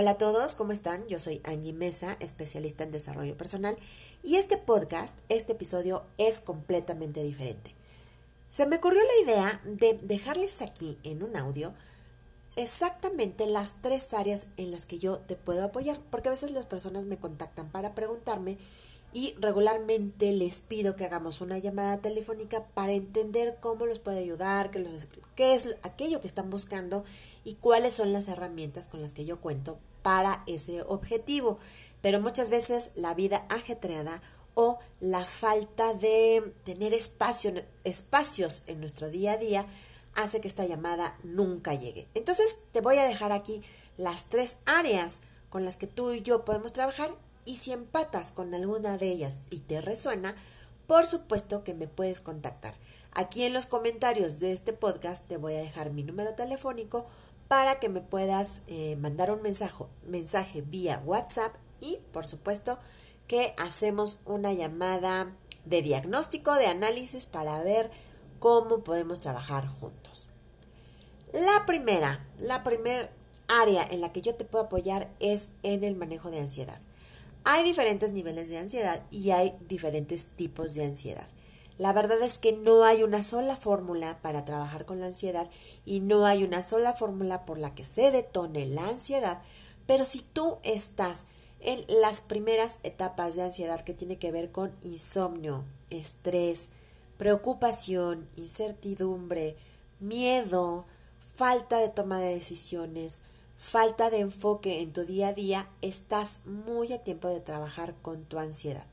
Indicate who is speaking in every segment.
Speaker 1: Hola a todos, ¿cómo están? Yo soy Angie Mesa, especialista en desarrollo personal, y este podcast, este episodio es completamente diferente. Se me ocurrió la idea de dejarles aquí en un audio exactamente las tres áreas en las que yo te puedo apoyar, porque a veces las personas me contactan para preguntarme y regularmente les pido que hagamos una llamada telefónica para entender cómo los puede ayudar, qué, qué es aquello que están buscando y cuáles son las herramientas con las que yo cuento para ese objetivo. Pero muchas veces la vida ajetreada o la falta de tener espacio, espacios en nuestro día a día hace que esta llamada nunca llegue. Entonces te voy a dejar aquí las tres áreas con las que tú y yo podemos trabajar y si empatas con alguna de ellas y te resuena, por supuesto que me puedes contactar. Aquí en los comentarios de este podcast te voy a dejar mi número telefónico para que me puedas eh, mandar un mensaje, mensaje vía WhatsApp y por supuesto que hacemos una llamada de diagnóstico, de análisis para ver cómo podemos trabajar juntos. La primera, la primera área en la que yo te puedo apoyar es en el manejo de ansiedad. Hay diferentes niveles de ansiedad y hay diferentes tipos de ansiedad. La verdad es que no hay una sola fórmula para trabajar con la ansiedad y no hay una sola fórmula por la que se detone la ansiedad, pero si tú estás en las primeras etapas de ansiedad que tiene que ver con insomnio, estrés, preocupación, incertidumbre, miedo, falta de toma de decisiones, falta de enfoque en tu día a día, estás muy a tiempo de trabajar con tu ansiedad.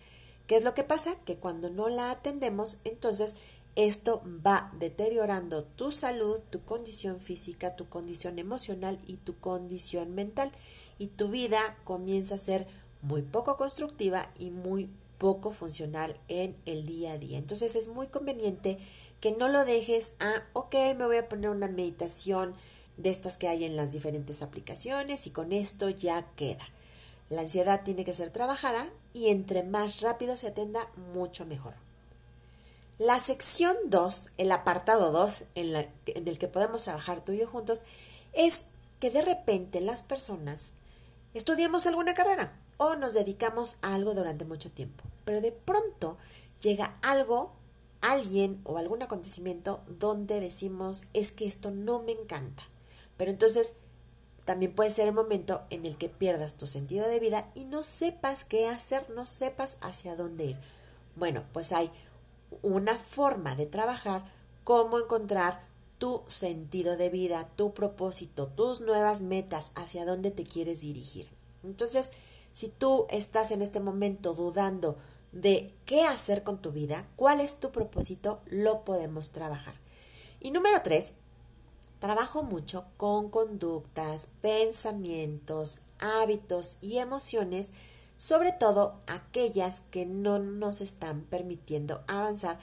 Speaker 1: ¿Qué es lo que pasa? Que cuando no la atendemos, entonces esto va deteriorando tu salud, tu condición física, tu condición emocional y tu condición mental. Y tu vida comienza a ser muy poco constructiva y muy poco funcional en el día a día. Entonces es muy conveniente que no lo dejes a, ok, me voy a poner una meditación de estas que hay en las diferentes aplicaciones y con esto ya queda. La ansiedad tiene que ser trabajada y entre más rápido se atenda, mucho mejor. La sección 2, el apartado 2 en, en, el que podemos trabajar tú y yo juntos, es que de repente las personas estudiamos alguna carrera o nos dedicamos a algo durante mucho tiempo, pero de pronto llega algo, alguien o algún acontecimiento donde decimos es que esto no me encanta pero entonces también puede ser el momento en el que pierdas tu sentido de vida y no sepas qué hacer, no sepas hacia dónde ir. Bueno, pues hay una forma de trabajar, cómo encontrar tu sentido de vida, tu propósito, tus nuevas metas, hacia dónde te quieres dirigir. Entonces, si tú estás en este momento dudando de qué hacer con tu vida, cuál es tu propósito, lo podemos trabajar. Y número tres, Trabajo mucho con conductas, pensamientos, hábitos y emociones, sobre todo aquellas que no nos están permitiendo avanzar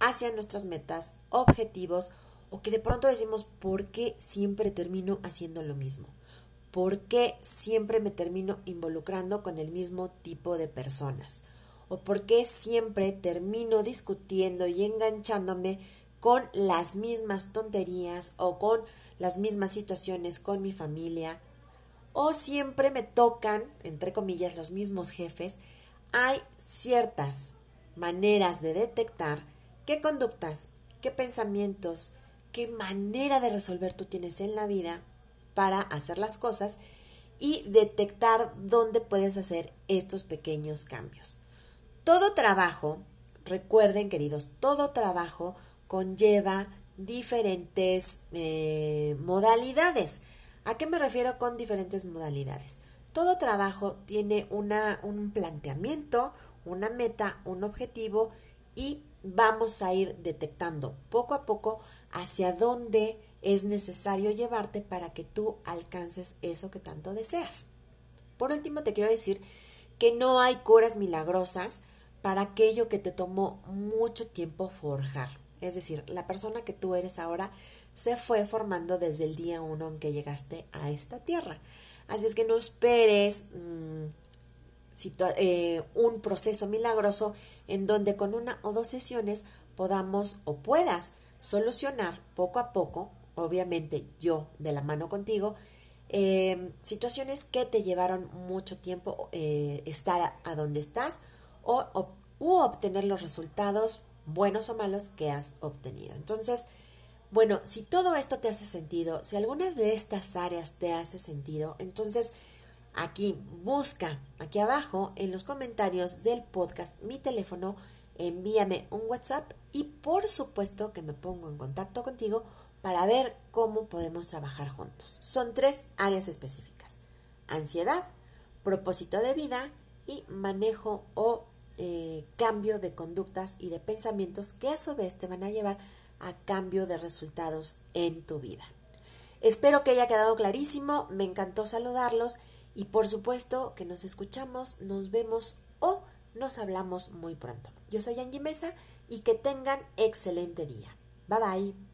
Speaker 1: hacia nuestras metas, objetivos o que de pronto decimos, ¿por qué siempre termino haciendo lo mismo? ¿Por qué siempre me termino involucrando con el mismo tipo de personas? ¿O por qué siempre termino discutiendo y enganchándome con las mismas tonterías o con las mismas situaciones con mi familia o siempre me tocan, entre comillas, los mismos jefes, hay ciertas maneras de detectar qué conductas, qué pensamientos, qué manera de resolver tú tienes en la vida para hacer las cosas y detectar dónde puedes hacer estos pequeños cambios. Todo trabajo, recuerden queridos, todo trabajo conlleva diferentes eh, modalidades. ¿A qué me refiero con diferentes modalidades? Todo trabajo tiene una, un planteamiento, una meta, un objetivo y vamos a ir detectando poco a poco hacia dónde es necesario llevarte para que tú alcances eso que tanto deseas. Por último, te quiero decir que no hay curas milagrosas para aquello que te tomó mucho tiempo forjar. Es decir, la persona que tú eres ahora se fue formando desde el día uno en que llegaste a esta tierra. Así es que no esperes mm, eh, un proceso milagroso en donde con una o dos sesiones podamos o puedas solucionar poco a poco, obviamente yo de la mano contigo, eh, situaciones que te llevaron mucho tiempo eh, estar a, donde estás o, u obtener los resultados buenos o malos que has obtenido. Entonces, bueno, si todo esto te hace sentido, si alguna de estas áreas te hace sentido, entonces aquí busca, aquí abajo en los comentarios del podcast, mi teléfono, envíame un WhatsApp y por supuesto que me pongo en contacto contigo para ver cómo podemos trabajar juntos. Son tres áreas específicas. Ansiedad, propósito de vida y manejo o eh, cambio de conductas y de pensamientos que a su vez te van a llevar a cambio de resultados en tu vida. Espero que haya quedado clarísimo, me encantó saludarlos y por supuesto que nos escuchamos, nos vemos o nos hablamos muy pronto. Yo soy Angie Mesa y que tengan excelente día. Bye bye.